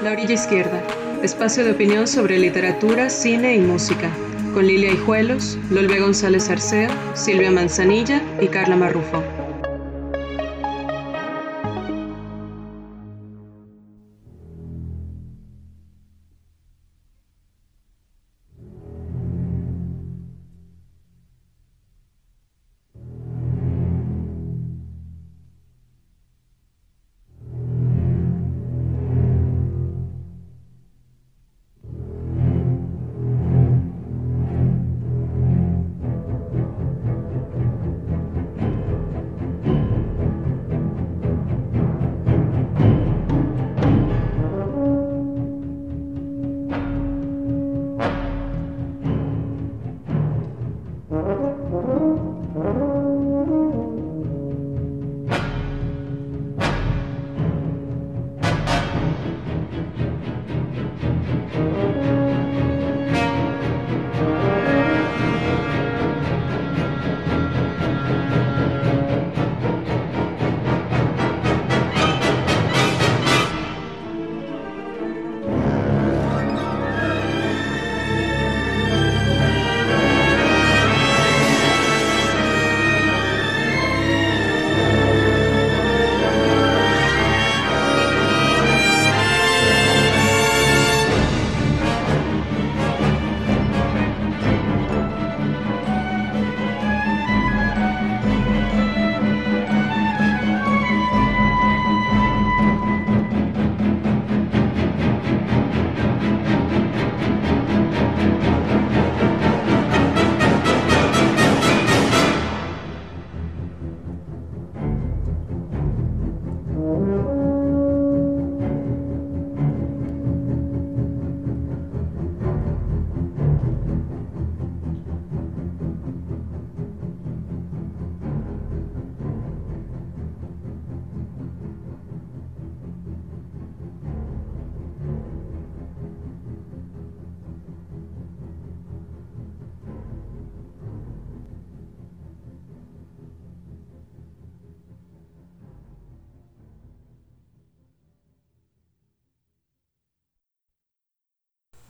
La Orilla Izquierda, espacio de opinión sobre literatura, cine y música, con Lilia Hijuelos, Lolbe González Arceo, Silvia Manzanilla y Carla Marrufo.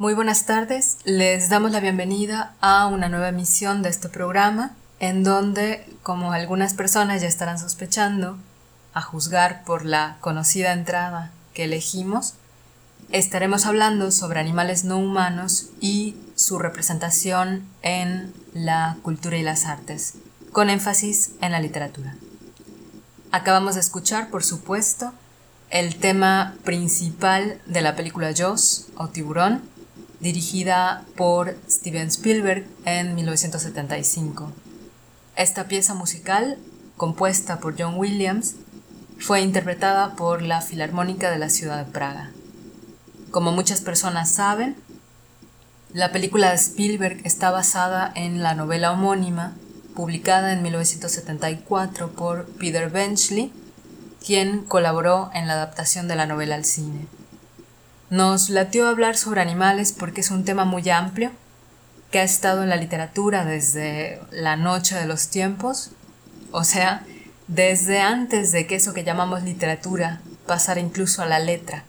Muy buenas tardes, les damos la bienvenida a una nueva emisión de este programa en donde, como algunas personas ya estarán sospechando, a juzgar por la conocida entrada que elegimos, estaremos hablando sobre animales no humanos y su representación en la cultura y las artes, con énfasis en la literatura. Acabamos de escuchar, por supuesto, el tema principal de la película Jaws o Tiburón, dirigida por Steven Spielberg en 1975. Esta pieza musical, compuesta por John Williams, fue interpretada por la Filarmónica de la ciudad de Praga. Como muchas personas saben, la película de Spielberg está basada en la novela homónima publicada en 1974 por Peter Benchley, quien colaboró en la adaptación de la novela al cine. Nos latió hablar sobre animales porque es un tema muy amplio que ha estado en la literatura desde la noche de los tiempos, o sea, desde antes de que eso que llamamos literatura pasara incluso a la letra.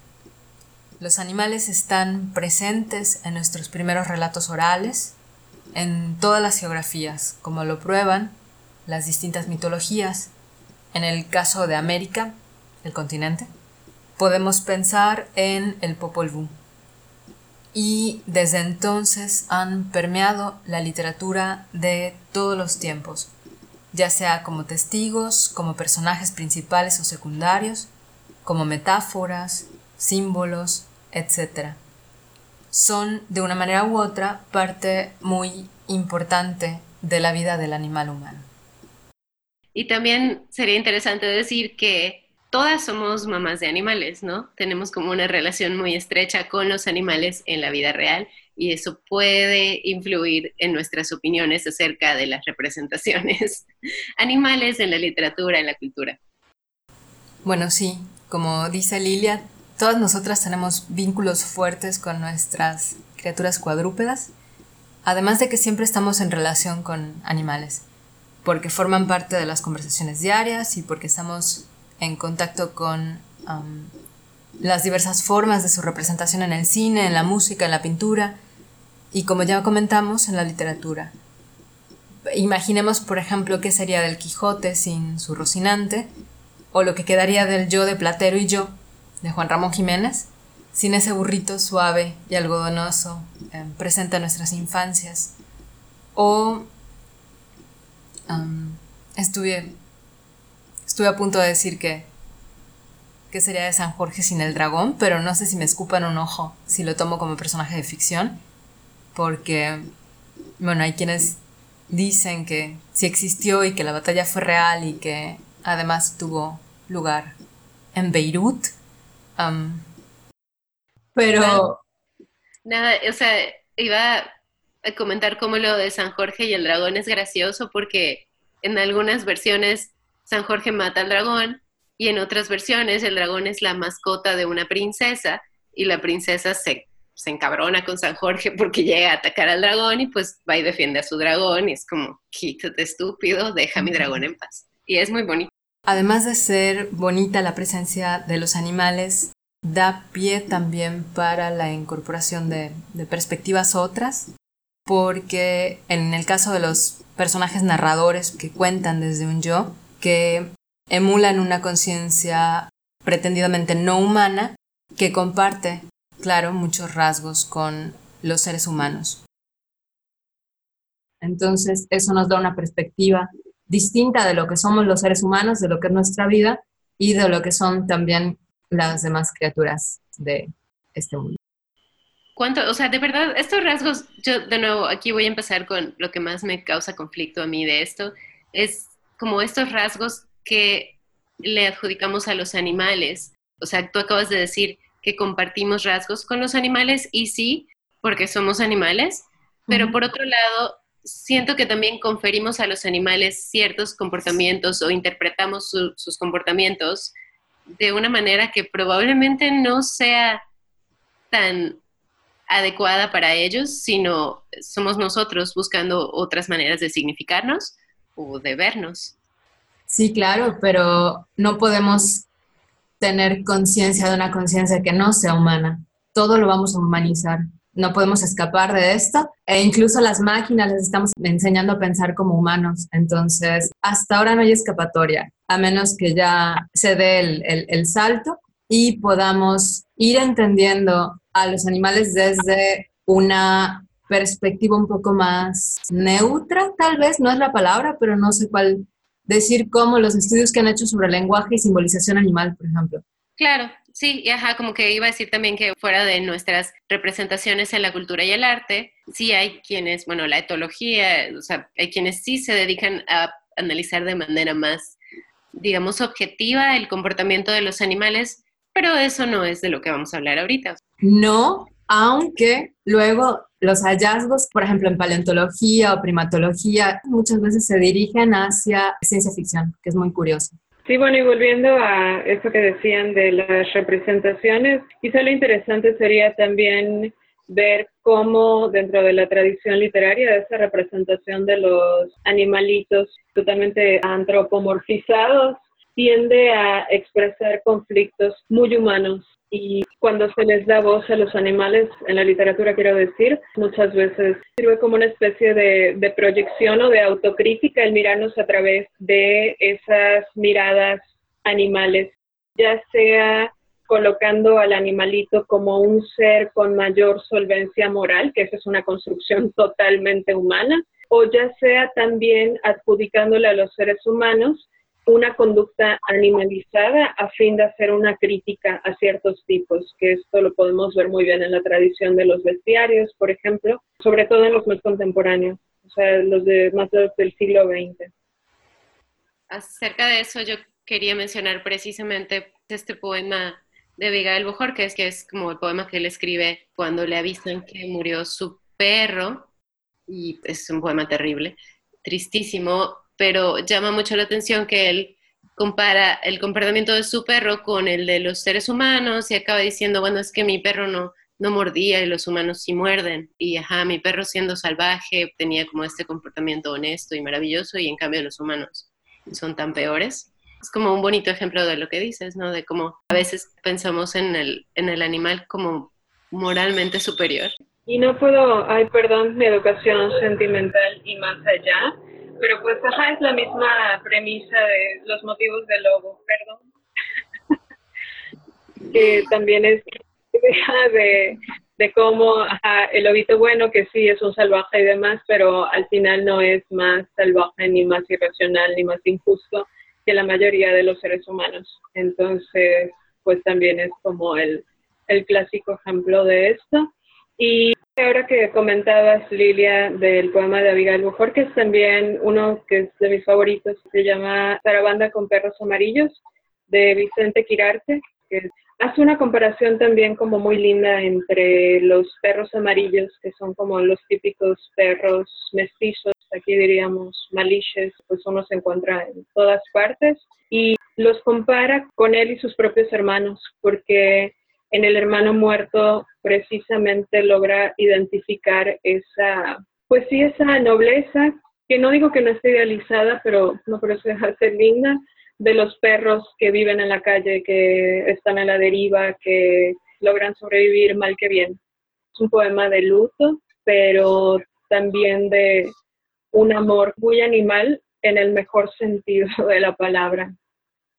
Los animales están presentes en nuestros primeros relatos orales, en todas las geografías, como lo prueban las distintas mitologías, en el caso de América, el continente, podemos pensar en el Popol Vuh. Y desde entonces han permeado la literatura de todos los tiempos, ya sea como testigos, como personajes principales o secundarios, como metáforas, símbolos, etc. Son, de una manera u otra, parte muy importante de la vida del animal humano. Y también sería interesante decir que todas somos mamás de animales, ¿no? Tenemos como una relación muy estrecha con los animales en la vida real y eso puede influir en nuestras opiniones acerca de las representaciones animales en la literatura, en la cultura. Bueno, sí, como dice Lilia, todas nosotras tenemos vínculos fuertes con nuestras criaturas cuadrúpedas, además de que siempre estamos en relación con animales, porque forman parte de las conversaciones diarias y porque estamos en contacto con las diversas formas de su representación en el cine, en la música, en la pintura y, como ya comentamos, en la literatura. Imaginemos, por ejemplo, qué sería del Quijote sin su Rocinante, o lo que quedaría del yo de Platero y yo, de Juan Ramón Jiménez, sin ese burrito suave y algodonoso eh, presente en nuestras infancias. O estuve, estuve a punto de decir que, sería de San Jorge sin el dragón, pero no sé si me escupan un ojo si lo tomo como personaje de ficción, porque, bueno, hay quienes dicen que sí existió y que la batalla fue real y que además tuvo lugar en Beirut. pero... Nada, o sea, iba a comentar cómo lo de San Jorge y el dragón es gracioso porque en algunas versiones San Jorge mata al dragón y en otras versiones el dragón es la mascota de una princesa y la princesa se se encabrona con San Jorge porque llega a atacar al dragón y pues va y defiende a su dragón y es como, quítate estúpido, deja mi dragón en paz. Y es muy bonito. Además de ser bonita la presencia de los animales, da pie también para la incorporación de, de perspectivas otras, porque en el caso de los personajes narradores que cuentan desde un yo, que emulan una conciencia pretendidamente no humana, que comparte claro, muchos rasgos con los seres humanos. Entonces, eso nos da una perspectiva distinta de lo que somos los seres humanos, de lo que es nuestra vida y de lo que son también las demás criaturas de este mundo. ¿Cuánto, o sea, de verdad, estos rasgos, yo de nuevo aquí voy a empezar con lo que más me causa conflicto a mí de esto, es como estos rasgos que le adjudicamos a los animales. O sea, tú acabas de decir, que compartimos rasgos con los animales y sí, porque somos animales, pero por otro lado, siento que también conferimos a los animales ciertos comportamientos o interpretamos sus comportamientos de una manera que probablemente no sea tan adecuada para ellos, sino somos nosotros buscando otras maneras de significarnos o de vernos. Sí, claro, pero no podemos tener conciencia de una conciencia que no sea humana. Todo lo vamos a humanizar. No podemos escapar de esto. E incluso las máquinas les estamos enseñando a pensar como humanos. Entonces, hasta ahora no hay escapatoria, a menos que ya se dé el, el salto y podamos ir entendiendo a los animales desde una perspectiva un poco más neutra, tal vez, no es la palabra, pero no sé cuál decir cómo los estudios que han hecho sobre lenguaje y simbolización animal, por ejemplo. Claro, sí, y ajá, como que iba a decir también que fuera de nuestras representaciones en la cultura y el arte, sí hay quienes, bueno, la etología, o sea, hay quienes sí se dedican a analizar de manera más, digamos, objetiva el comportamiento de los animales, pero eso no es de lo que vamos a hablar ahorita. No, aunque luego los hallazgos, por ejemplo, en paleontología o primatología, muchas veces se dirigen hacia ciencia ficción, que es muy curioso. Sí, bueno, y volviendo a eso que decían de las representaciones, quizá lo interesante sería también ver cómo dentro de la tradición literaria esa representación de los animalitos totalmente antropomorfizados tiende a expresar conflictos muy humanos y cuando se les da voz a los animales, en la literatura quiero decir, muchas veces sirve como una especie de, de proyección o de autocrítica el mirarnos a través de esas miradas animales, ya sea colocando al animalito como un ser con mayor solvencia moral, que esa es una construcción totalmente humana, o ya sea también adjudicándole a los seres humanos una conducta animalizada a fin de hacer una crítica a ciertos tipos, que esto lo podemos ver muy bien en la tradición de los bestiarios, por ejemplo, sobre todo en los más contemporáneos, o sea, los de más del siglo XX. Acerca de eso, yo quería mencionar precisamente este poema de Abigail Bojorquez, que es como el poema que él escribe cuando le avisan que murió su perro, y es un poema terrible, tristísimo, pero llama mucho la atención que él compara el comportamiento de su perro con el de los seres humanos y acaba diciendo, bueno, es que mi perro no, no mordía y los humanos sí muerden. Y ajá, mi perro siendo salvaje tenía como este comportamiento honesto y maravilloso y en cambio los humanos son tan peores. Es como un bonito ejemplo de lo que dices, ¿no? De cómo a veces pensamos en el, en el animal como moralmente superior. Y no puedo, ay, perdón, mi educación sentimental y más allá, pero pues ajá, es la misma premisa de los motivos del lobo, perdón. que también es de, de cómo ajá, el lobito bueno, que sí es un salvaje y demás, pero al final no es más salvaje, ni más irracional, ni más injusto que la mayoría de los seres humanos. Entonces, pues también es como el, el clásico ejemplo de esto. Y ahora que comentabas, Lilia, del poema de Abigail Bujor, que es también uno que es de mis favoritos, se llama Zarabanda con perros amarillos, de Vicente Quirarte, que hace una comparación también como muy linda entre los perros amarillos, que son como los típicos perros mestizos, aquí diríamos maliches, pues uno se encuentra en todas partes, y los compara con él y sus propios hermanos, porque en el hermano muerto precisamente logra identificar esa, pues sí, esa nobleza, que no digo que no esté idealizada, pero no por eso deja de ser linda, de los perros que viven en la calle, que están a la deriva, que logran sobrevivir mal que bien. Es un poema de luto, pero también de un amor muy animal en el mejor sentido de la palabra.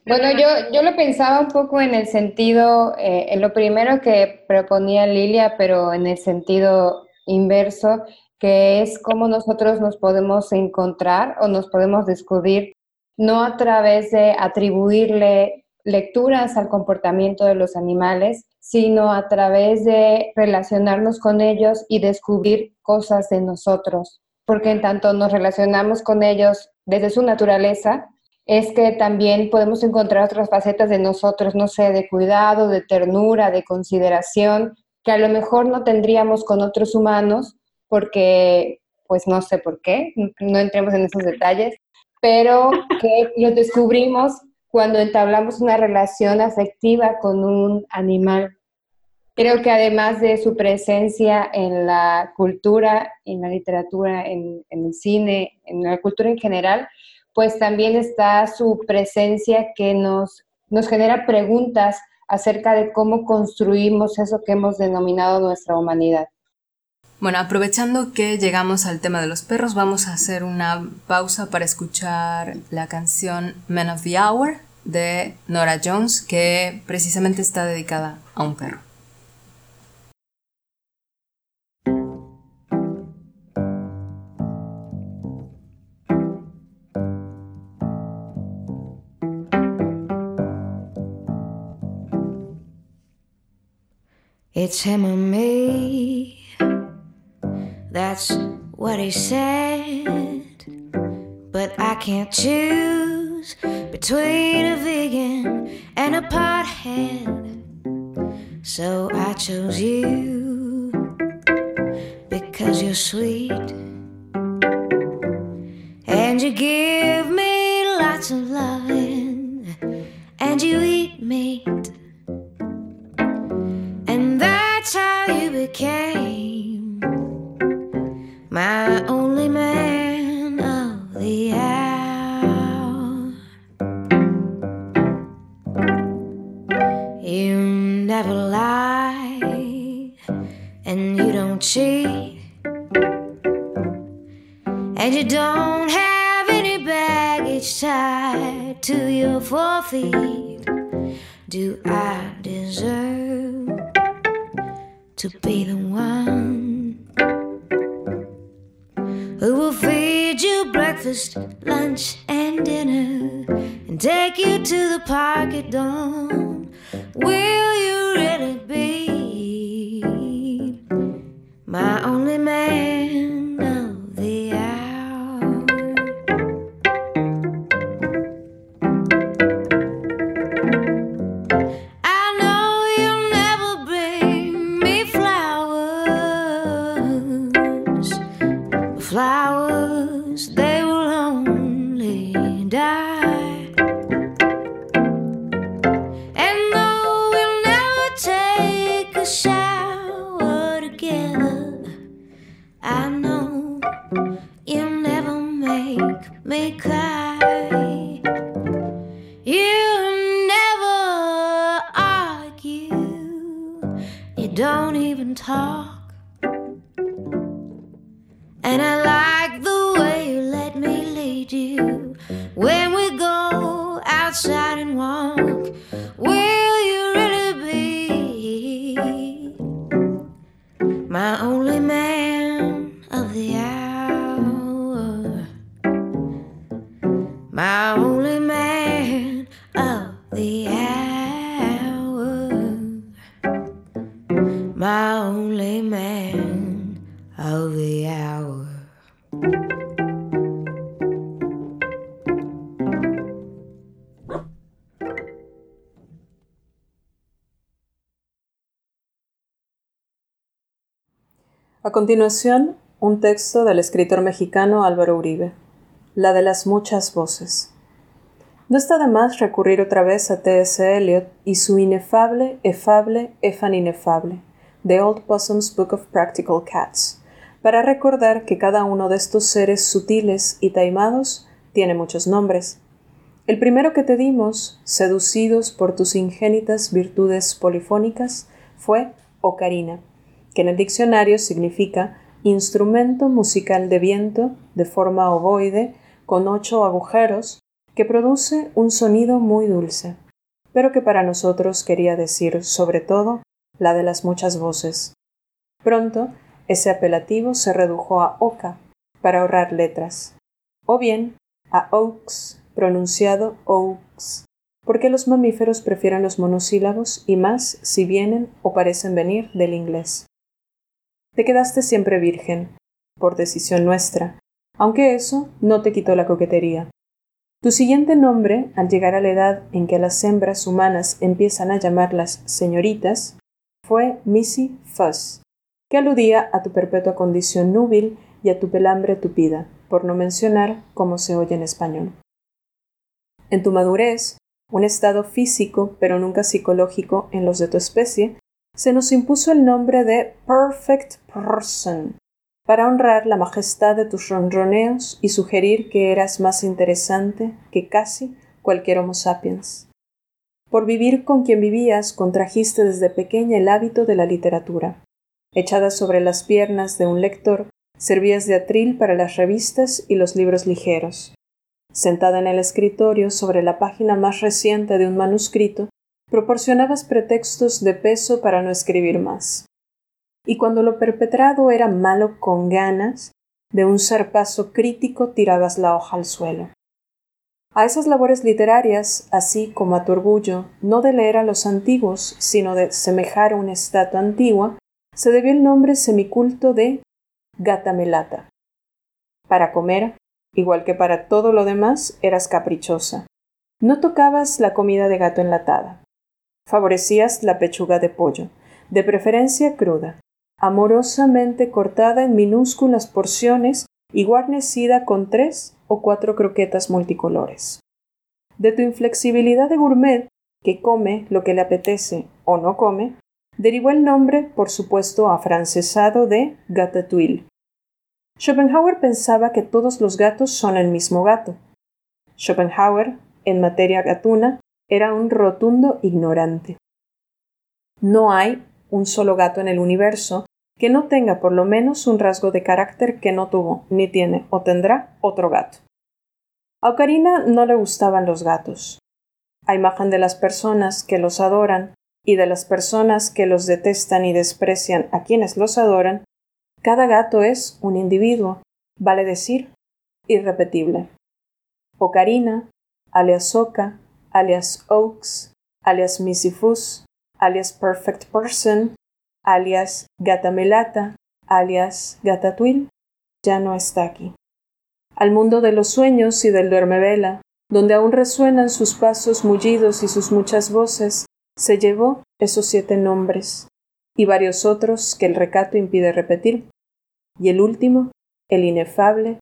Bueno, yo, yo lo pensaba un poco en el sentido, eh, en lo primero que proponía Lilia, pero en el sentido inverso, que es cómo nosotros nos podemos encontrar o nos podemos descubrir, no a través de atribuirle lecturas al comportamiento de los animales, sino a través de relacionarnos con ellos y descubrir cosas de nosotros, porque en tanto nos relacionamos con ellos desde su naturaleza, es que también podemos encontrar otras facetas de nosotros, no sé, de cuidado, de ternura, de consideración, que a lo mejor no tendríamos con otros humanos, porque, pues no sé por qué, no entremos en esos detalles, pero que lo descubrimos cuando entablamos una relación afectiva con un animal. Creo que además de su presencia en la cultura, en la literatura, en, en el cine, en la cultura en general, pues también está su presencia que nos, nos genera preguntas acerca de cómo construimos eso que hemos denominado nuestra humanidad. Bueno, aprovechando que llegamos al tema de los perros, vamos a hacer una pausa para escuchar la canción Men of the Hour de Nora Jones, que precisamente está dedicada a un perro. It's him or me. That's what he said. But I can't choose between a vegan and a pothead. So I chose you because you're sweet. And you give you never make me cry. You never argue, you don't even talk. A continuación, un texto del escritor mexicano Álvaro Uribe, La de las muchas voces. No está de más recurrir otra vez a T.S. Eliot y su inefable, efable, efan inefable, The Old Possum's Book of Practical Cats, para recordar que cada uno de estos seres sutiles y taimados tiene muchos nombres. El primero que te dimos, seducidos por tus ingénitas virtudes polifónicas, fue Ocarina que en el diccionario significa instrumento musical de viento de forma ovoide con ocho agujeros que produce un sonido muy dulce, pero que para nosotros quería decir sobre todo la de las muchas voces. Pronto, ese apelativo se redujo a oca para ahorrar letras, o bien a oaks, pronunciado oaks, porque los mamíferos prefieren los monosílabos y más si vienen o parecen venir del inglés. Te quedaste siempre virgen, por decisión nuestra, aunque eso no te quitó la coquetería. Tu siguiente nombre, al llegar a la edad en que las hembras humanas empiezan a llamarlas señoritas, fue Missy Fuss, que aludía a tu perpetua condición núbil y a tu pelambre tupida, por no mencionar cómo se oye en español. En tu madurez, un estado físico pero nunca psicológico en los de tu especie, se nos impuso el nombre de Perfect Person para honrar la majestad de tus ronroneos y sugerir que eras más interesante que casi cualquier Homo sapiens. Por vivir con quien vivías, contrajiste desde pequeña el hábito de la literatura. Echada sobre las piernas de un lector, servías de atril para las revistas y los libros ligeros. Sentada en el escritorio sobre la página más reciente de un manuscrito, proporcionabas pretextos de peso para no escribir más. Y cuando lo perpetrado era malo con ganas, de un zarpazo crítico tirabas la hoja al suelo. A esas labores literarias, así como a tu orgullo, no de leer a los antiguos, sino de semejar a una estatua antigua, se debió el nombre semiculto de gatamelata. Para comer, igual que para todo lo demás, eras caprichosa. No tocabas la comida de gato enlatada. Favorecías la pechuga de pollo, de preferencia cruda, amorosamente cortada en minúsculas porciones y guarnecida con tres o cuatro croquetas multicolores. De tu inflexibilidad de gourmet, que come lo que le apetece o no come, derivó el nombre, por supuesto, afrancesado de gatatouille. Schopenhauer pensaba que todos los gatos son el mismo gato. Schopenhauer, en materia gatuna, era un rotundo ignorante. No hay un solo gato en el universo que no tenga por lo menos un rasgo de carácter que no tuvo, ni tiene o tendrá otro gato. A Ocarina no le gustaban los gatos. A imagen de las personas que los adoran y de las personas que los detestan y desprecian a quienes los adoran, cada gato es un individuo, vale decir, irrepetible. Ocarina, alias alias Oaks, alias Misifus, alias Perfect Person, alias Gatamelata, alias Gatatwil, ya no está aquí. Al mundo de los sueños y del duermevela, donde aún resuenan sus pasos mullidos y sus muchas voces, se llevó esos siete nombres, y varios otros que el recato impide repetir, y el último, el inefable,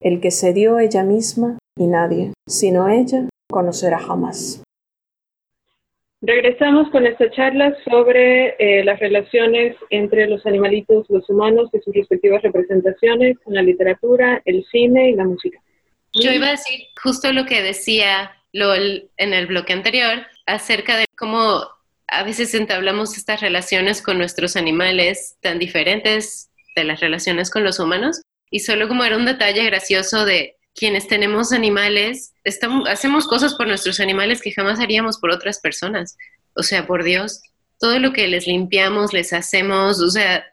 el que se dio ella misma y nadie, sino ella, conocerá jamás. Regresamos con esta charla sobre eh, las relaciones entre los animalitos, los humanos y sus respectivas representaciones en la literatura, el cine y la música. Yo iba a decir justo lo que decía Lol en el bloque anterior acerca de cómo a veces entablamos estas relaciones con nuestros animales tan diferentes de las relaciones con los humanos. Y solo como era un detalle gracioso de quienes tenemos animales, estamos, hacemos cosas por nuestros animales que jamás haríamos por otras personas. O sea, por Dios, todo lo que les limpiamos, les hacemos, o sea,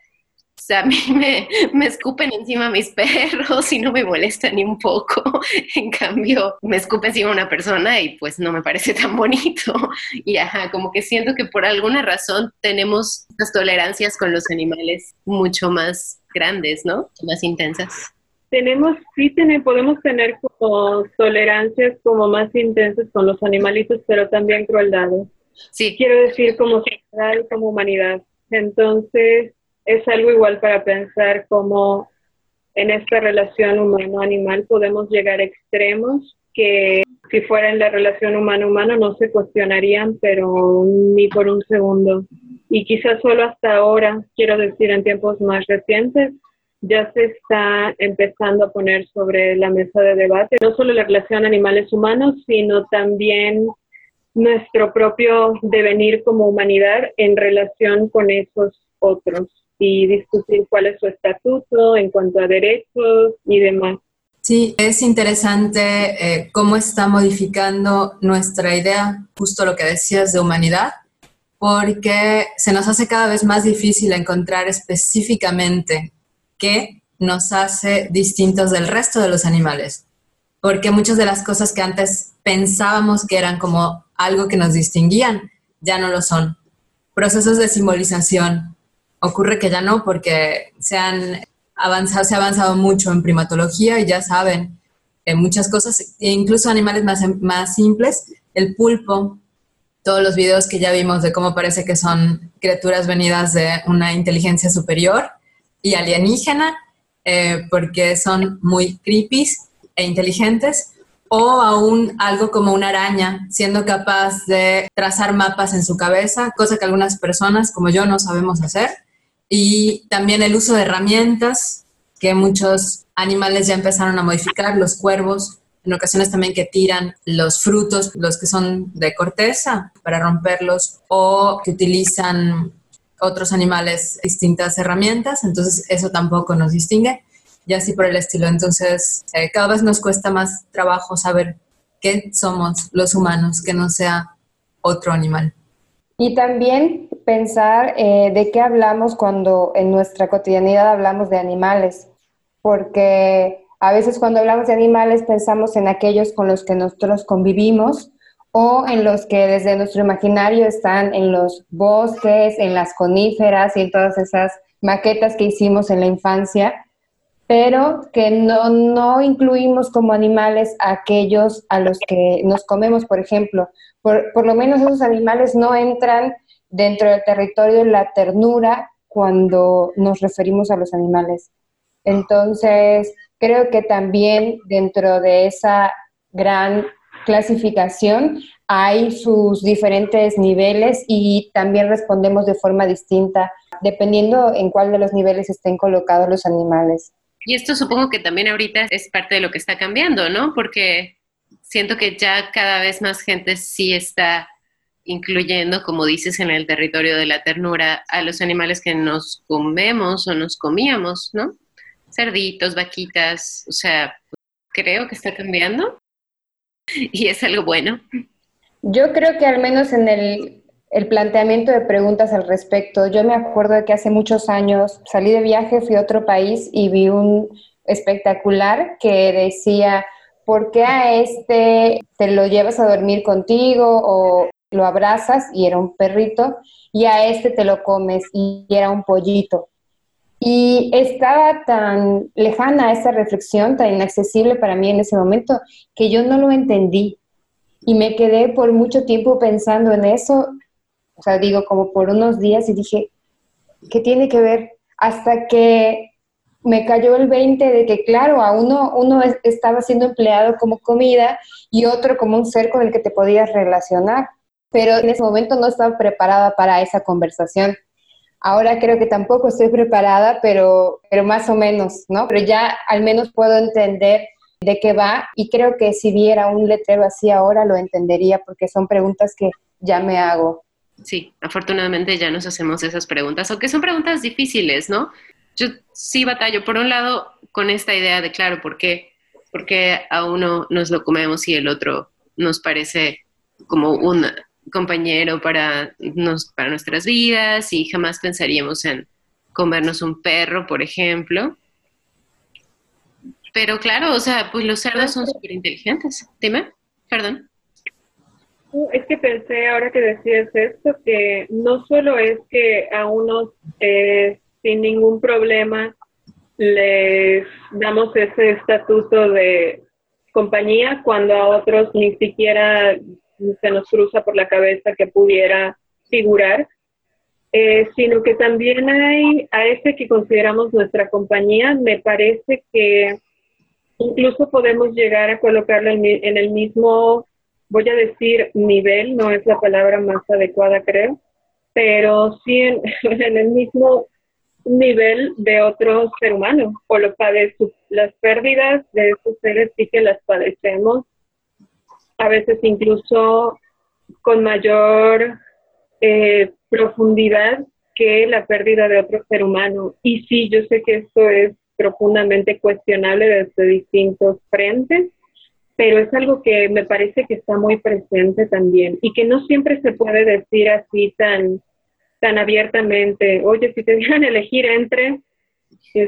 a mí me, me, escupen encima mis perros y no me molesta ni un poco. En cambio, me escupe encima una persona y pues no me parece tan bonito. Y ajá, como que siento que por alguna razón tenemos las tolerancias con los animales mucho más grandes, ¿no? Más intensas. Tenemos, sí tenemos, podemos tener como tolerancias como más intensas con los animalitos, pero también crueldades. Sí. Quiero decir como sociedad, como humanidad. Entonces, es algo igual para pensar cómo en esta relación humano-animal podemos llegar a extremos que si fuera en la relación humano-humano no se cuestionarían, pero ni por un segundo. Y quizás solo hasta ahora, quiero decir en tiempos más recientes, ya se está empezando a poner sobre la mesa de debate no solo la relación animales-humanos, sino también nuestro propio devenir como humanidad en relación con esos otros y discutir cuál es su estatuto en cuanto a derechos y demás. Sí, es interesante eh, cómo está modificando nuestra idea, justo lo que decías de humanidad, porque se nos hace cada vez más difícil encontrar específicamente qué nos hace distintos del resto de los animales, porque muchas de las cosas que antes pensábamos que eran como algo que nos distinguían, ya no lo son. Procesos de simbolización, ocurre que ya no, porque se han avanzado, se ha avanzado mucho en primatología y ya saben que muchas cosas, e incluso animales más, más simples, el pulpo, todos los videos que ya vimos de cómo parece que son criaturas venidas de una inteligencia superior y alienígena, eh, porque son muy creepy e inteligentes, o aún algo como una araña, siendo capaz de trazar mapas en su cabeza, cosa que algunas personas como yo no sabemos hacer. Y también el uso de herramientas que muchos animales ya empezaron a modificar, los cuervos, en ocasiones también que tiran los frutos, los que son de corteza, para romperlos, o que utilizan otros animales distintas herramientas, entonces eso tampoco nos distingue, y así por el estilo. Entonces, eh, cada vez nos cuesta más trabajo saber qué somos los humanos, que no sea otro animal. Y también pensar eh, de qué hablamos cuando en nuestra cotidianidad hablamos de animales, porque a veces cuando hablamos de animales pensamos en aquellos con los que nosotros convivimos o en los que desde nuestro imaginario están en los bosques, en las coníferas y en todas esas maquetas que hicimos en la infancia, pero que no, no incluimos como animales a aquellos a los que nos comemos, por ejemplo. Por, por lo menos esos animales no entran dentro del territorio de la ternura cuando nos referimos a los animales. Entonces, creo que también dentro de esa gran clasificación hay sus diferentes niveles y también respondemos de forma distinta dependiendo en cuál de los niveles estén colocados los animales. Y esto supongo que también ahorita es parte de lo que está cambiando, ¿no? Porque siento que ya cada vez más gente sí está incluyendo, como dices, en el territorio de la ternura, a los animales que nos comemos o nos comíamos, ¿no? Cerditos, vaquitas, o sea, creo que está cambiando y es algo bueno. Yo creo que al menos en el, el planteamiento de preguntas al respecto, yo me acuerdo de que hace muchos años salí de viaje, fui a otro país y vi un espectacular que decía, ¿por qué a este te lo llevas a dormir contigo o lo abrazas y era un perrito, y a este te lo comes y era un pollito. Y estaba tan lejana esa reflexión, tan inaccesible para mí en ese momento, que yo no lo entendí. Y me quedé por mucho tiempo pensando en eso, o sea, digo, como por unos días y dije, ¿qué tiene que ver? Hasta que me cayó el 20 de que, claro, a uno, uno estaba siendo empleado como comida y otro como un ser con el que te podías relacionar pero en ese momento no estaba preparada para esa conversación. Ahora creo que tampoco estoy preparada, pero, pero más o menos, ¿no? Pero ya al menos puedo entender de qué va y creo que si viera un letrero así ahora lo entendería porque son preguntas que ya me hago. sí, afortunadamente ya nos hacemos esas preguntas, aunque son preguntas difíciles, ¿no? Yo sí batallo, por un lado, con esta idea de, claro, ¿por qué, a uno nos lo comemos y el otro nos parece como un compañero para, nos, para nuestras vidas y jamás pensaríamos en comernos un perro, por ejemplo? Pero claro, o sea, pues los cerdos son súper inteligentes. Dime, perdón. Es que pensé ahora que decías esto, que no solo es que a unos eh, sin ningún problema les damos ese estatuto de compañía cuando a otros ni siquiera se nos cruza por la cabeza que pudiera figurar, eh, sino que también hay a ese que consideramos nuestra compañía, me parece que incluso podemos llegar a colocarlo en el mismo voy a decir nivel, no es la palabra más adecuada creo, pero sí en, el mismo nivel de otro ser humano, o lo padece, las pérdidas de esos seres sí que las padecemos, a veces incluso con mayor eh, profundidad que la pérdida de otro ser humano. Y sí, yo sé que esto es profundamente cuestionable desde distintos frentes, pero es algo que me parece que está muy presente también y que no siempre se puede decir así tan, tan abiertamente, oye, si te dieran elegir entre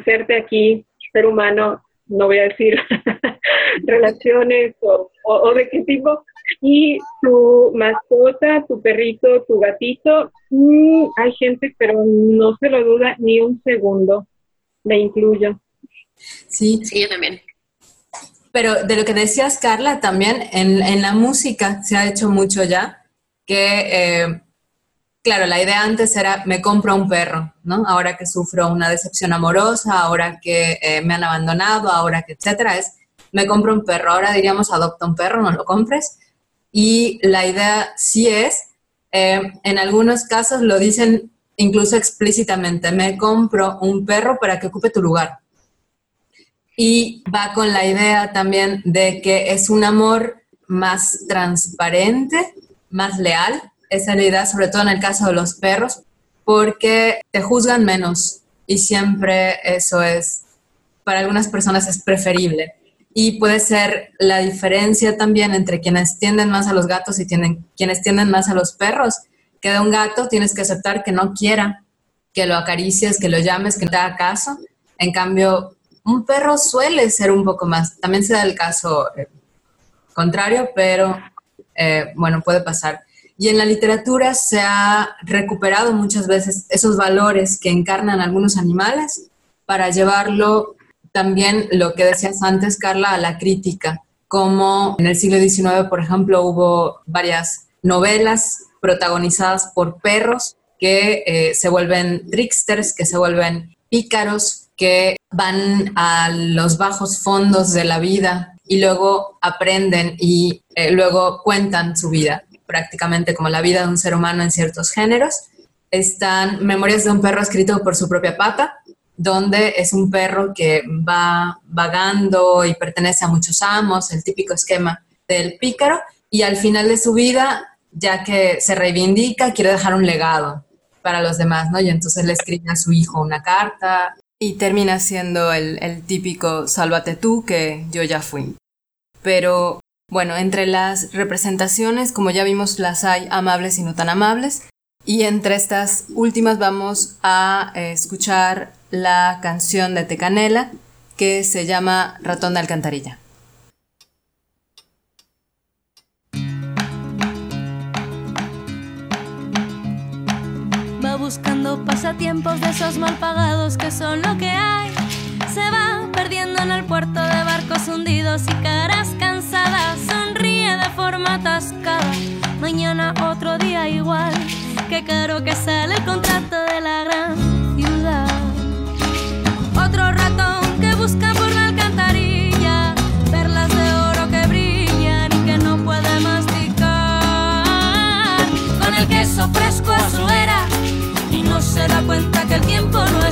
serte aquí, ser humano, no voy a decir relaciones o, o, de qué tipo, y tu mascota, tu perrito, tu gatito, mm, hay gente, pero no se lo duda ni un segundo, me incluyo. Sí, sí, yo también. Pero de lo que decías, Carla, también en, la música se ha hecho mucho ya, que, eh, claro, la idea antes era, me compro un perro, ¿no? Ahora que sufro una decepción amorosa, ahora que eh, me han abandonado, ahora que, etcétera, es, me compro un perro. Ahora diríamos, adopta un perro, no lo compres. Y la idea sí es, eh, en algunos casos lo dicen incluso explícitamente, me compro un perro para que ocupe tu lugar y va con la idea también de que es un amor más transparente, más leal. Esa idea, sobre todo en el caso de los perros, porque te juzgan menos y siempre eso es, para algunas personas es preferible. Y puede ser la diferencia también entre quienes tienden más a los gatos y tienen, quienes tienden más a los perros, que de un gato tienes que aceptar que no quiera que lo acaricies, que lo llames, que no te haga caso. En cambio, un perro suele ser un poco más, también se da el caso eh, contrario, pero eh, bueno, puede pasar. Y en la literatura se ha recuperado muchas veces esos valores que encarnan algunos animales para llevarlo también, lo que decías antes, Carla, a la crítica, como en el siglo XIX, por ejemplo, hubo varias novelas protagonizadas por perros que eh, se vuelven tricksters, que se vuelven pícaros, que van a los bajos fondos de la vida y luego aprenden y eh, luego cuentan su vida, prácticamente como la vida de un ser humano en ciertos géneros. Están Memorias de un perro escrito por su propia pata, donde es un perro que va vagando y pertenece a muchos amos, el típico esquema del pícaro, y al final de su vida, ya que se reivindica, quiere dejar un legado para los demás, ¿no? Y entonces le escribe a su hijo una carta, y termina siendo el, típico sálvate tú que yo ya fui. Pero bueno, entre las representaciones, como ya vimos, las hay amables y no tan amables. Y entre estas últimas vamos a eh, escuchar la canción de Tecanela que se llama Ratón de Alcantarilla. buscando pasatiempos de esos mal pagados que son lo que hay. Se va perdiendo en el puerto de barcos hundidos y caras cansadas. Sonríe de forma atascada. Mañana otro día igual. Qué caro que sale el contrato de la gran ciudad. Otro ratón que busca por la alcantarilla perlas de oro que brillan y que no puede masticar. Con el queso fresco a era no se da cuenta que el tiempo no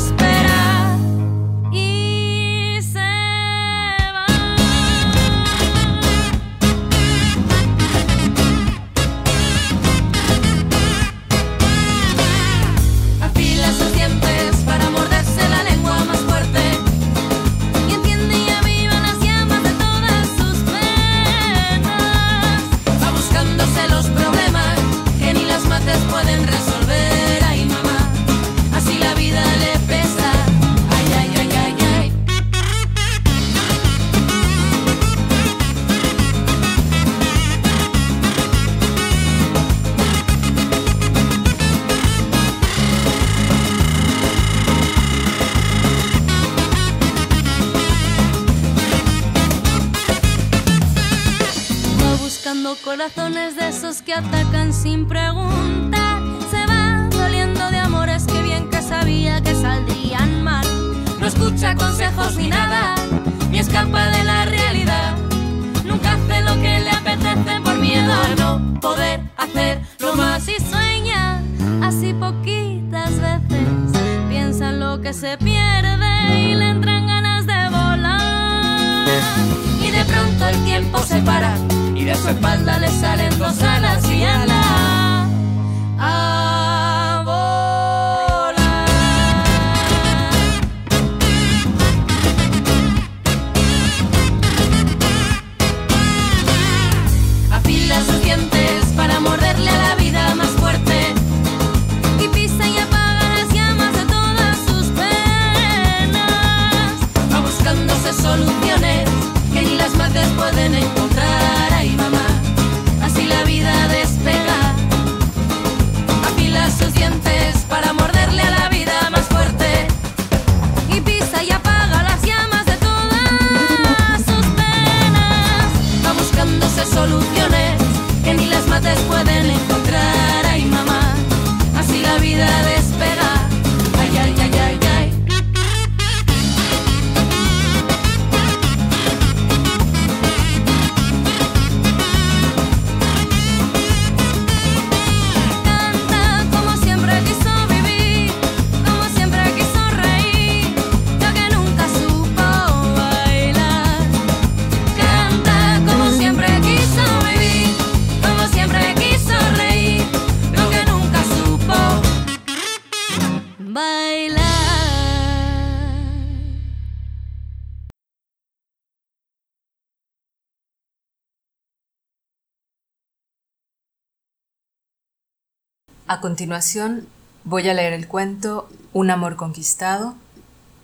A continuación voy a leer el cuento Un amor conquistado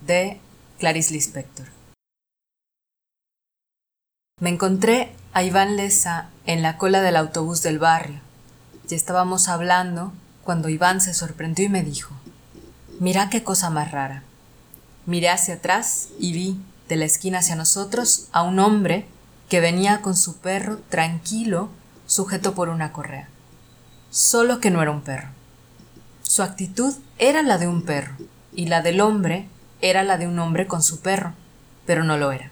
de Clarice Lispector. Me encontré a Iván Leza en la cola del autobús del barrio. Ya estábamos hablando cuando Iván se sorprendió y me dijo, Mira qué cosa más rara. Miré hacia atrás y vi, de la esquina hacia nosotros, a un hombre que venía con su perro tranquilo, sujeto por una correa. Solo que no era un perro. Su actitud era la de un perro, y la del hombre era la de un hombre con su perro, pero no lo era.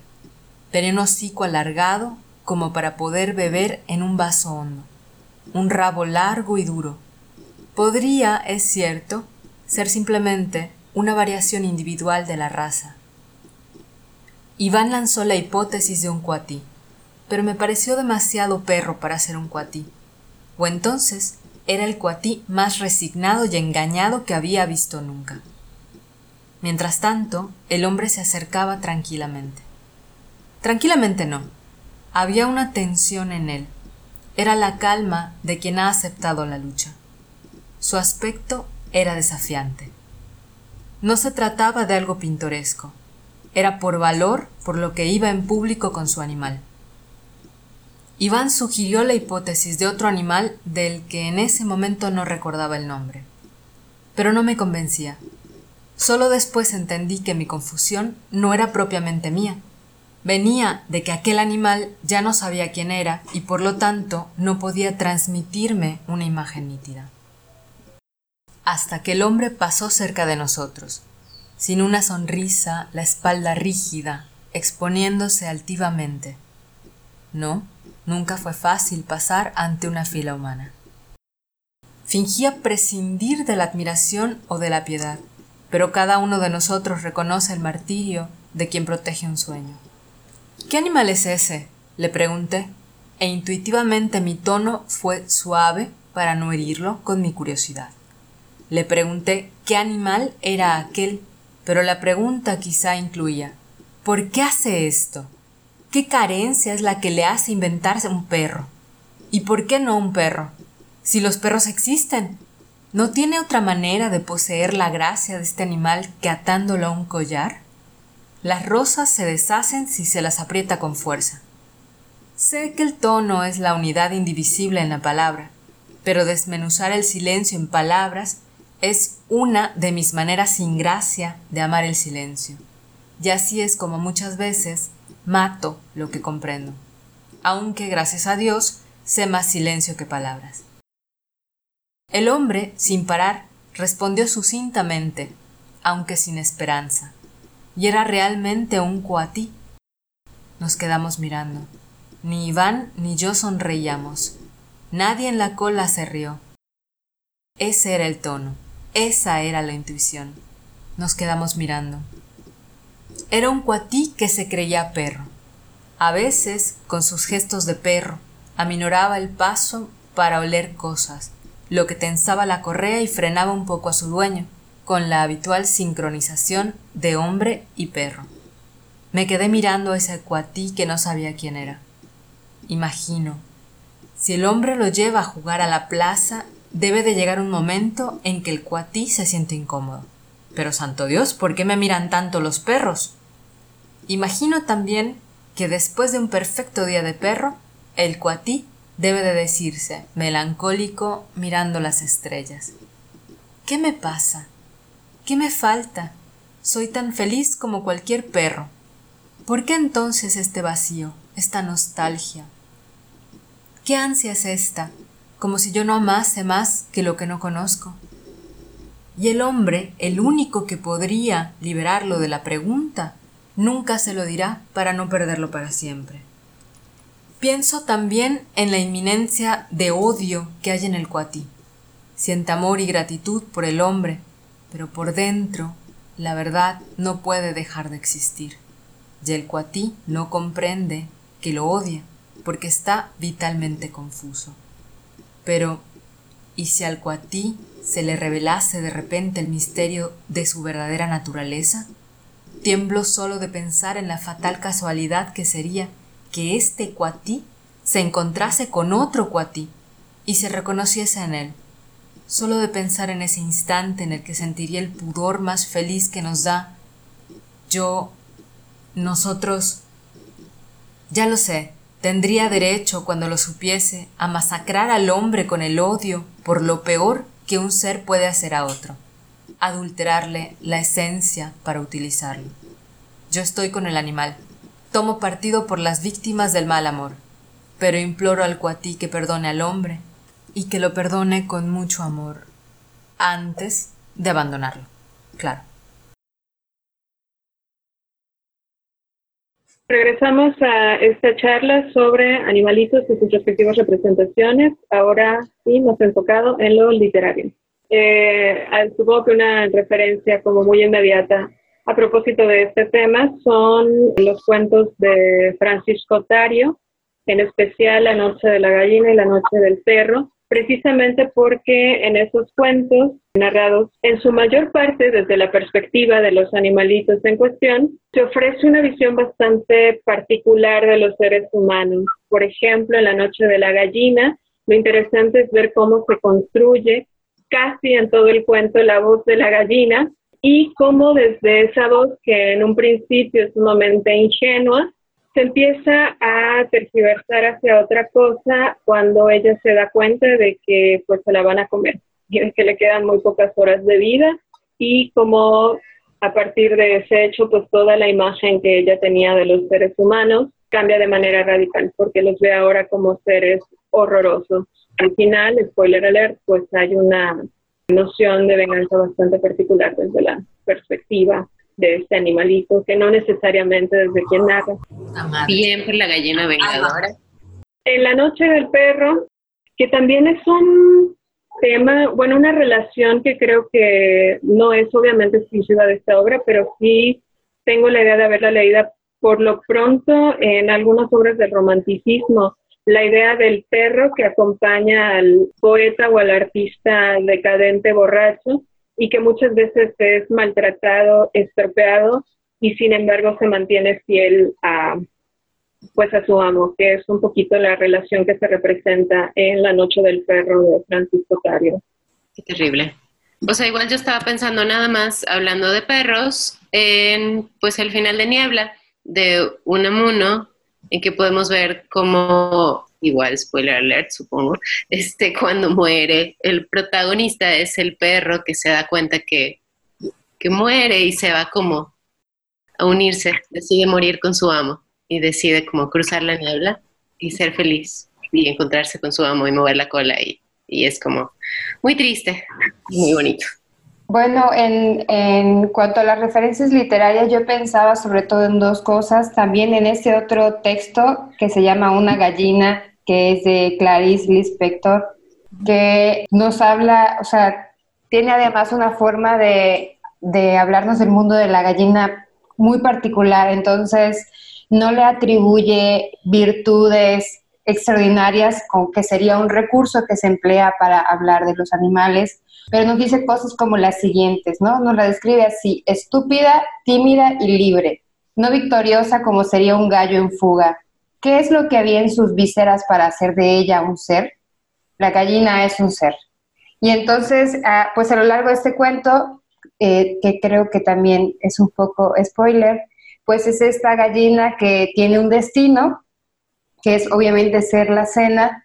Tenía un hocico alargado como para poder beber en un vaso hondo, un rabo largo y duro. Podría, es cierto, ser simplemente una variación individual de la raza. Iván lanzó la hipótesis de un cuatí, pero me pareció demasiado perro para ser un cuatí. O entonces era el cuatí más resignado y engañado que había visto nunca. Mientras tanto, el hombre se acercaba tranquilamente. Tranquilamente no. Había una tensión en él. Era la calma de quien ha aceptado la lucha. Su aspecto era desafiante. No se trataba de algo pintoresco. Era por valor por lo que iba en público con su animal. Iván sugirió la hipótesis de otro animal del que en ese momento no recordaba el nombre. Pero no me convencía. Solo después entendí que mi confusión no era propiamente mía. Venía de que aquel animal ya no sabía quién era y por lo tanto no podía transmitirme una imagen nítida. Hasta que el hombre pasó cerca de nosotros, sin una sonrisa, la espalda rígida, exponiéndose altivamente. No, nunca fue fácil pasar ante una fila humana. Fingía prescindir de la admiración o de la piedad, pero cada uno de nosotros reconoce el martirio de quien protege un sueño. ¿Qué animal es ese? le pregunté, e intuitivamente mi tono fue suave para no herirlo con mi curiosidad. Le pregunté qué animal era aquel, pero la pregunta quizá incluía ¿por qué hace esto? ¿Qué carencia es la que le hace inventarse un perro? ¿Y por qué no un perro? Si los perros existen, ¿no tiene otra manera de poseer la gracia de este animal que atándolo a un collar? Las rosas se deshacen si se las aprieta con fuerza. Sé que el tono es la unidad indivisible en la palabra, pero desmenuzar el silencio en palabras es una de mis maneras sin gracia de amar el silencio. Y así es como muchas veces mato lo que comprendo. Aunque, gracias a Dios, sé más silencio que palabras. El hombre, sin parar, respondió sucintamente, aunque sin esperanza, y era realmente un cuatí. Nos quedamos mirando. Ni Iván ni yo sonreíamos. Nadie en la cola se rió. Ese era el tono, esa era la intuición. Nos quedamos mirando. Era un cuatí que se creía perro. A veces, con sus gestos de perro, aminoraba el paso para oler cosas, lo que tensaba la correa y frenaba un poco a su dueño, con la habitual sincronización de hombre y perro. Me quedé mirando a ese cuatí que no sabía quién era. Imagino, si el hombre lo lleva a jugar a la plaza, debe de llegar un momento en que el cuatí se siente incómodo. Pero santo Dios, ¿por qué me miran tanto los perros? Imagino también que después de un perfecto día de perro, el cuatí debe de decirse, melancólico, mirando las estrellas. ¿Qué me pasa? ¿Qué me falta? Soy tan feliz como cualquier perro. ¿Por qué entonces este vacío, esta nostalgia, ¿Qué ansia es esta? Como si yo no amase más que lo que no conozco. Y el hombre, el único que podría liberarlo de la pregunta, nunca se lo dirá para no perderlo para siempre. Pienso también en la inminencia de odio que hay en el cuatí. Siente amor y gratitud por el hombre, pero por dentro la verdad no puede dejar de existir. Y el cuatí no comprende que lo odia porque está vitalmente confuso. Pero, ¿y si al cuatí se le revelase de repente el misterio de su verdadera naturaleza? Tiemblo solo de pensar en la fatal casualidad que sería que este cuatí se encontrase con otro cuatí y se reconociese en él. Solo de pensar en ese instante en el que sentiría el pudor más feliz que nos da yo, nosotros, ya lo sé, Tendría derecho, cuando lo supiese, a masacrar al hombre con el odio por lo peor que un ser puede hacer a otro, adulterarle la esencia para utilizarlo. Yo estoy con el animal, tomo partido por las víctimas del mal amor, pero imploro al cuatí que perdone al hombre y que lo perdone con mucho amor antes de abandonarlo. Claro. Regresamos a esta charla sobre animalitos y sus respectivas representaciones, ahora sí más enfocado en lo literario. Eh, supongo que una referencia como muy inmediata a propósito de este tema son los cuentos de Francisco Tario, en especial La Noche de la Gallina y La Noche del Perro, precisamente porque en esos cuentos, narrados en su mayor parte desde la perspectiva de los animalitos en cuestión, se ofrece una visión bastante particular de los seres humanos. Por ejemplo, en La Noche de la Gallina, lo interesante es ver cómo se construye casi en todo el cuento la voz de la gallina y cómo desde esa voz que en un principio es sumamente ingenua, se empieza a tergiversar hacia otra cosa cuando ella se da cuenta de que pues se la van a comer y de que le quedan muy pocas horas de vida y como a partir de ese hecho pues toda la imagen que ella tenía de los seres humanos cambia de manera radical porque los ve ahora como seres horrorosos. Al final, spoiler alert, pues hay una noción de venganza bastante particular desde la perspectiva de este animalito, que no necesariamente desde quien narra. Bien por la gallina vengadora. En la noche del perro, que también es un tema, bueno, una relación que creo que no es obviamente exclusiva de esta obra, pero sí tengo la idea de haberla leída por lo pronto en algunas obras del romanticismo. La idea del perro que acompaña al poeta o al artista decadente borracho y que muchas veces es maltratado, estropeado y sin embargo se mantiene fiel a pues a su amo, que es un poquito la relación que se representa en La Noche del Perro de Francisco Tario. Qué terrible. O sea, igual yo estaba pensando nada más, hablando de perros, en pues el final de Niebla, de Unamuno, en que podemos ver cómo igual spoiler alert, supongo, este, cuando muere, el protagonista es el perro que se da cuenta que, que muere y se va como a unirse, decide morir con su amo y decide como cruzar la niebla y ser feliz. y encontrarse con su amo y mover la cola y, y es como muy triste, muy bonito. Bueno, en, cuanto a las referencias literarias, yo pensaba sobre todo en dos cosas. También en este otro texto que se llama Una gallina, que es de Clarice Lispector, que nos habla, o sea, tiene además una forma de, de hablarnos del mundo de la gallina muy particular. Entonces, no le atribuye virtudes extraordinarias, como que sería un recurso que se emplea para hablar de los animales, pero nos dice cosas como las siguientes, ¿no? Nos la describe así, estúpida, tímida y libre, no victoriosa como sería un gallo en fuga. ¿Qué es lo que había en sus vísceras para hacer de ella un ser? La gallina es un ser. Y entonces, ah, pues a lo largo de este cuento, eh, que creo que también es un poco spoiler, pues es esta gallina que tiene un destino, que es obviamente ser la cena,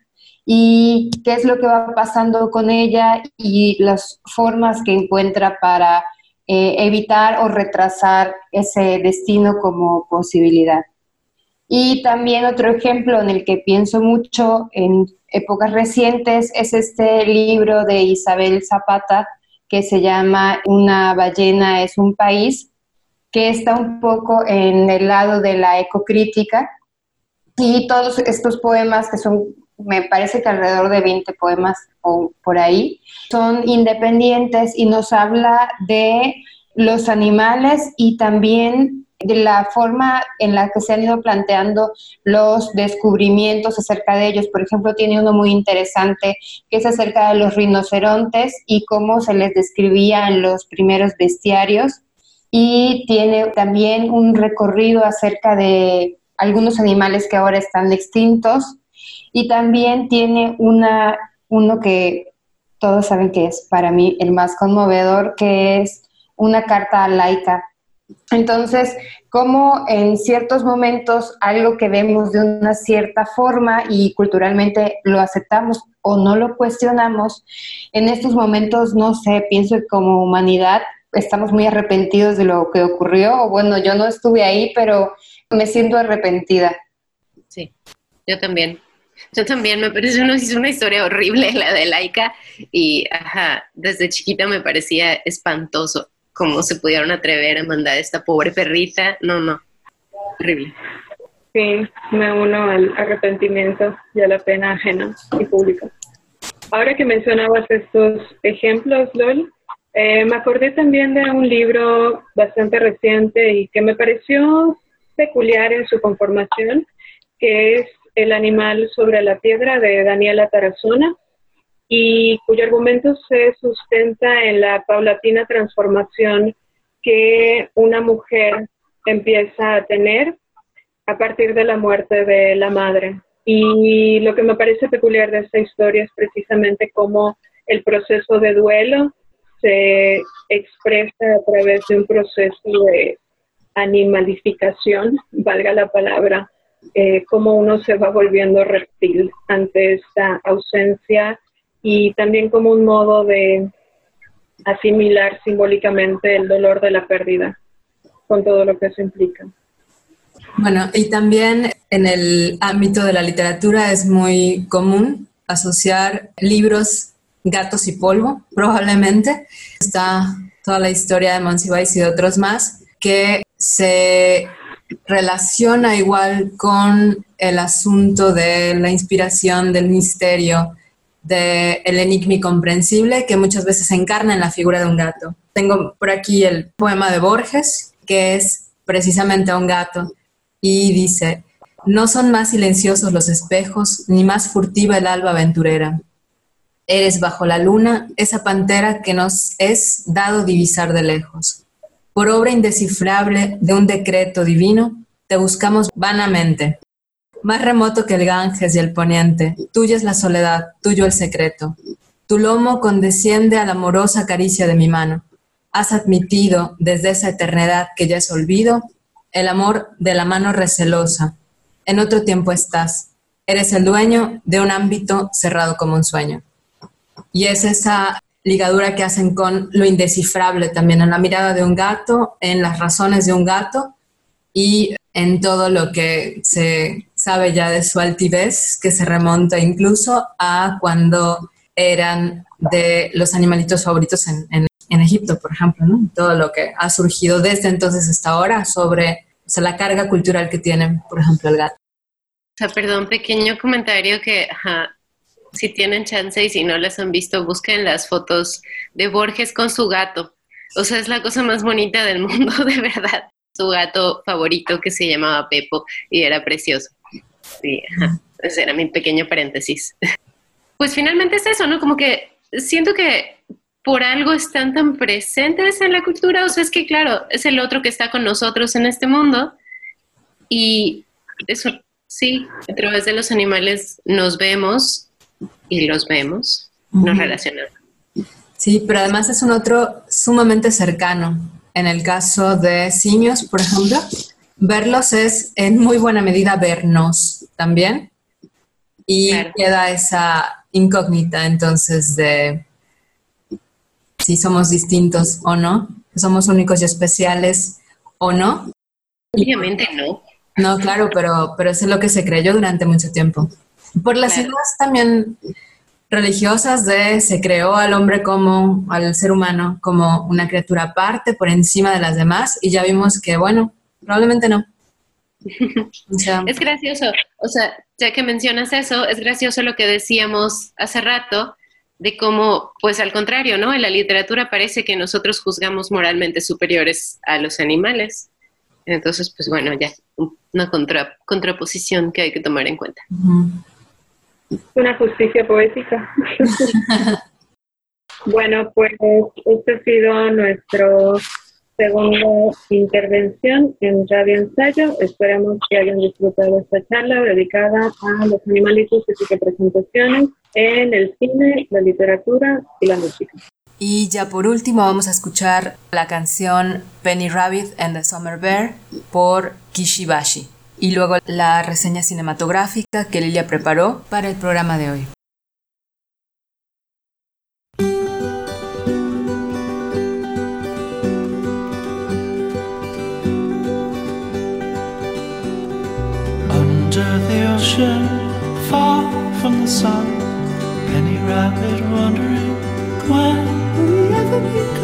y qué es lo que va pasando con ella y las formas que encuentra para eh, evitar o retrasar ese destino como posibilidad. Y también otro ejemplo en el que pienso mucho en épocas recientes es este libro de Isabel Zapata que se llama Una ballena es un país, que está un poco en el lado de la ecocrítica y todos estos poemas que son, me parece que alrededor de 20 poemas o por ahí, son independientes y nos habla de los animales y también de la forma en la que se han ido planteando los descubrimientos acerca de ellos. Por ejemplo, tiene uno muy interesante que es acerca de los rinocerontes y cómo se les describía en los primeros bestiarios. Y tiene también un recorrido acerca de algunos animales que ahora están extintos. Y también tiene una, uno que todos saben que es para mí el más conmovedor, que es una carta laica entonces, como en ciertos momentos algo que vemos de una cierta forma y culturalmente lo aceptamos o no lo cuestionamos, en estos momentos, no sé, pienso que como humanidad estamos muy arrepentidos de lo que ocurrió. O bueno, yo no estuve ahí, pero me siento arrepentida. Sí, yo también. Yo también, me parece una, una historia horrible la de Laika y ajá, desde chiquita me parecía espantoso cómo se pudieron atrever a mandar a esta pobre perrita. No, no, horrible. Sí, me uno al arrepentimiento y a la pena ajena y pública. Ahora que mencionabas estos ejemplos, Lol, eh, me acordé también de un libro bastante reciente y que me pareció peculiar en su conformación, que es El animal sobre la piedra de Daniela Tarazona y cuyo argumento se sustenta en la paulatina transformación que una mujer empieza a tener a partir de la muerte de la madre. Y lo que me parece peculiar de esta historia es precisamente cómo el proceso de duelo se expresa a través de un proceso de animalificación, valga la palabra, eh, cómo uno se va volviendo reptil ante esta ausencia y también como un modo de asimilar simbólicamente el dolor de la pérdida, con todo lo que eso implica. Bueno, y también en el ámbito de la literatura es muy común asociar libros, gatos y polvo, probablemente. Está toda la historia de Monsiváis y de otros más, que se relaciona igual con el asunto de la inspiración, del misterio, de El enigma incomprensible que muchas veces se encarna en la figura de un gato. Tengo por aquí el poema de Borges, que es precisamente a un gato, y dice, no son más silenciosos los espejos, ni más furtiva el alba aventurera. Eres bajo la luna esa pantera que nos es dado divisar de lejos. Por obra indescifrable de un decreto divino, te buscamos vanamente, más remoto que el Ganges y el poniente, tuya es la soledad, tuyo el secreto. Tu lomo condesciende a la amorosa caricia de mi mano. Has admitido desde esa eternidad que ya es olvido el amor de la mano recelosa. En otro tiempo estás. Eres el dueño de un ámbito cerrado como un sueño. Y es esa ligadura que hacen con lo indescifrable también, en la mirada de un gato, en las razones de un gato, y en todo lo que se sabe ya de su altivez, que se remonta incluso a cuando eran de los animalitos favoritos en, en, Egipto, por ejemplo, ¿no? Todo lo que ha surgido desde entonces hasta ahora sobre la carga cultural que tienen, por ejemplo, el gato. O sea, perdón, pequeño comentario que si tienen chance y si no las han visto, busquen las fotos de Borges con su gato. O sea, es la cosa más bonita del mundo, de verdad. Su gato favorito que se llamaba Pepo y era precioso. Sí, ese era mi pequeño paréntesis. Pues finalmente es eso, ¿no? Como que siento que por algo están tan presentes en la cultura, o sea, es que claro, es el otro que está con nosotros en este mundo y eso, sí, a través de los animales nos vemos y los vemos, nos relacionamos. Sí, pero además es un otro sumamente cercano. En el caso de simios, por ejemplo, verlos es en muy buena medida vernos también. Y queda esa incógnita entonces de si somos distintos o no, somos únicos y especiales o no. Obviamente no. No, claro, pero, pero eso es lo que se creyó durante mucho tiempo. Por las ideas también religiosas de se creó al hombre como, al ser humano, como una criatura aparte, por encima de las demás, y ya vimos que, bueno, probablemente no. es gracioso, o sea, ya que mencionas eso, es gracioso lo que decíamos hace rato, de cómo, pues al contrario, ¿no? En la literatura parece que nosotros juzgamos moralmente superiores a los animales. Entonces, pues bueno, ya una contraposición que hay que tomar en cuenta. Una justicia poética. bueno, pues este ha sido nuestro segunda intervención en Radio Ensayo. Esperamos que hayan disfrutado esta charla dedicada a los animalitos y sus representaciones en el cine, la literatura y la música. Y ya por último vamos a escuchar la canción Penny Rabbit and the Summer Bear por Kishibashi y luego la reseña cinematográfica que Lilia preparó para el programa de hoy. Under the ocean, far from the sun, Penny Rabbit wondering when will ever become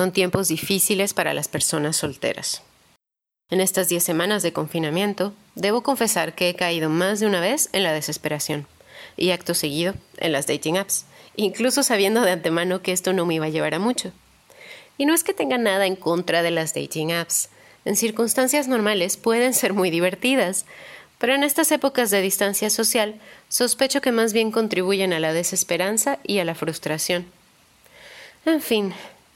Son tiempos difíciles para las personas solteras. En estas 10 semanas de confinamiento, debo confesar que he caído más de una vez en la desesperación y acto seguido en las dating apps, incluso sabiendo de antemano que esto no me iba a llevar a mucho. Y no es que tenga nada en contra de las dating apps. En circunstancias normales pueden ser muy divertidas, pero en estas épocas de distancia social sospecho que más bien contribuyen a la desesperanza y a la frustración. En fin,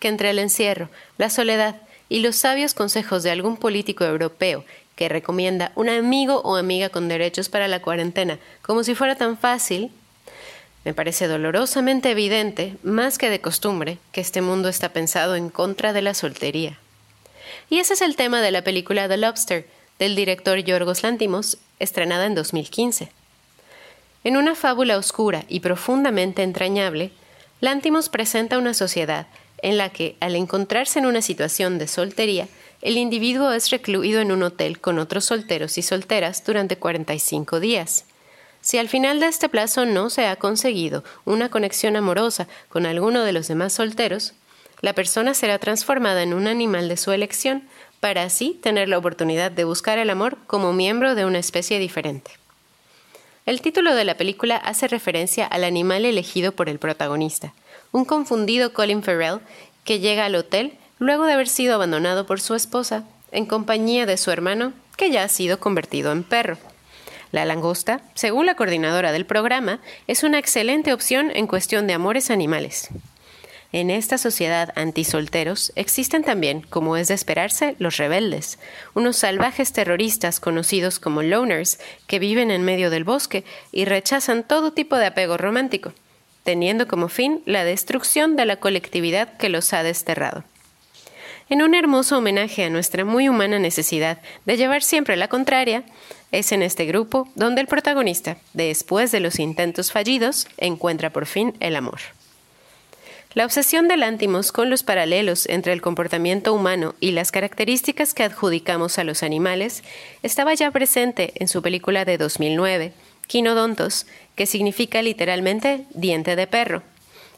entre el encierro, la soledad y los sabios consejos de algún político europeo que recomienda un amigo o amiga con derechos para la cuarentena como si fuera tan fácil, me parece dolorosamente evidente, más que de costumbre, que este mundo está pensado en contra de la soltería. Y ese es el tema de la película The Lobster, del director Yorgos Lantimos, estrenada en 2015. En una fábula oscura y profundamente entrañable, Lantimos presenta una sociedad en la que, al encontrarse en una situación de soltería, el individuo es recluido en un hotel con otros solteros y solteras durante 45 días. Si al final de este plazo no se ha conseguido una conexión amorosa con alguno de los demás solteros, la persona será transformada en un animal de su elección para así tener la oportunidad de buscar el amor como miembro de una especie diferente. El título de la película hace referencia al animal elegido por el protagonista, un confundido Colin Farrell que llega al hotel luego de haber sido abandonado por su esposa en compañía de su hermano que ya ha sido convertido en perro. La langosta, según la coordinadora del programa, es una excelente opción en cuestión de amores animales. En esta sociedad antisolteros existen también, como es de esperarse, los rebeldes, unos salvajes terroristas conocidos como loners que viven en medio del bosque y rechazan todo tipo de apego romántico teniendo como fin la destrucción de la colectividad que los ha desterrado. En un hermoso homenaje a nuestra muy humana necesidad de llevar siempre la contraria, es en este grupo donde el protagonista, después de los intentos fallidos, encuentra por fin el amor. La obsesión de Lántimos con los paralelos entre el comportamiento humano y las características que adjudicamos a los animales estaba ya presente en su película de 2009, Quinodontos, que significa literalmente diente de perro,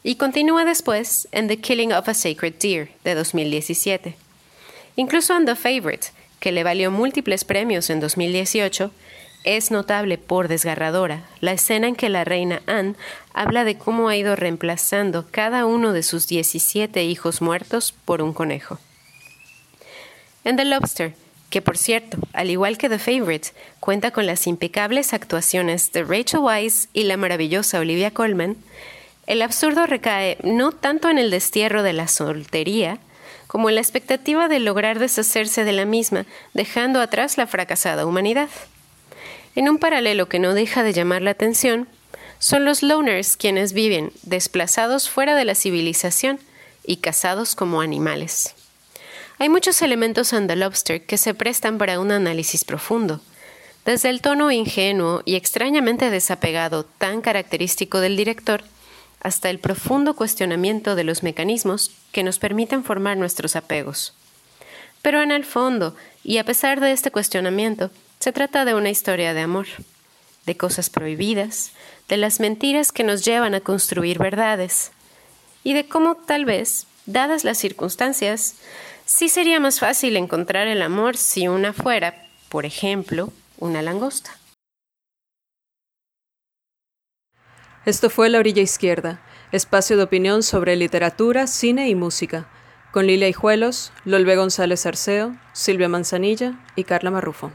y continúa después en The Killing of a Sacred Deer de 2017. Incluso en The Favorite, que le valió múltiples premios en 2018, es notable por desgarradora la escena en que la reina Anne habla de cómo ha ido reemplazando cada uno de sus 17 hijos muertos por un conejo. En The Lobster, que por cierto, al igual que The Favorite, cuenta con las impecables actuaciones de Rachel Weisz y la maravillosa Olivia Colman, el absurdo recae no tanto en el destierro de la soltería, como en la expectativa de lograr deshacerse de la misma, dejando atrás la fracasada humanidad. En un paralelo que no deja de llamar la atención, son los loners quienes viven desplazados fuera de la civilización y cazados como animales. Hay muchos elementos en The Lobster que se prestan para un análisis profundo, desde el tono ingenuo y extrañamente desapegado tan característico del director, hasta el profundo cuestionamiento de los mecanismos que nos permiten formar nuestros apegos. Pero en el fondo, y a pesar de este cuestionamiento, se trata de una historia de amor, de cosas prohibidas, de las mentiras que nos llevan a construir verdades, y de cómo tal vez, dadas las circunstancias, Sí sería más fácil encontrar el amor si una fuera, por ejemplo, una langosta. Esto fue La Orilla Izquierda, espacio de opinión sobre literatura, cine y música, con Lilia Hijuelos, Lolbe González Arceo, Silvia Manzanilla y Carla Marrufo.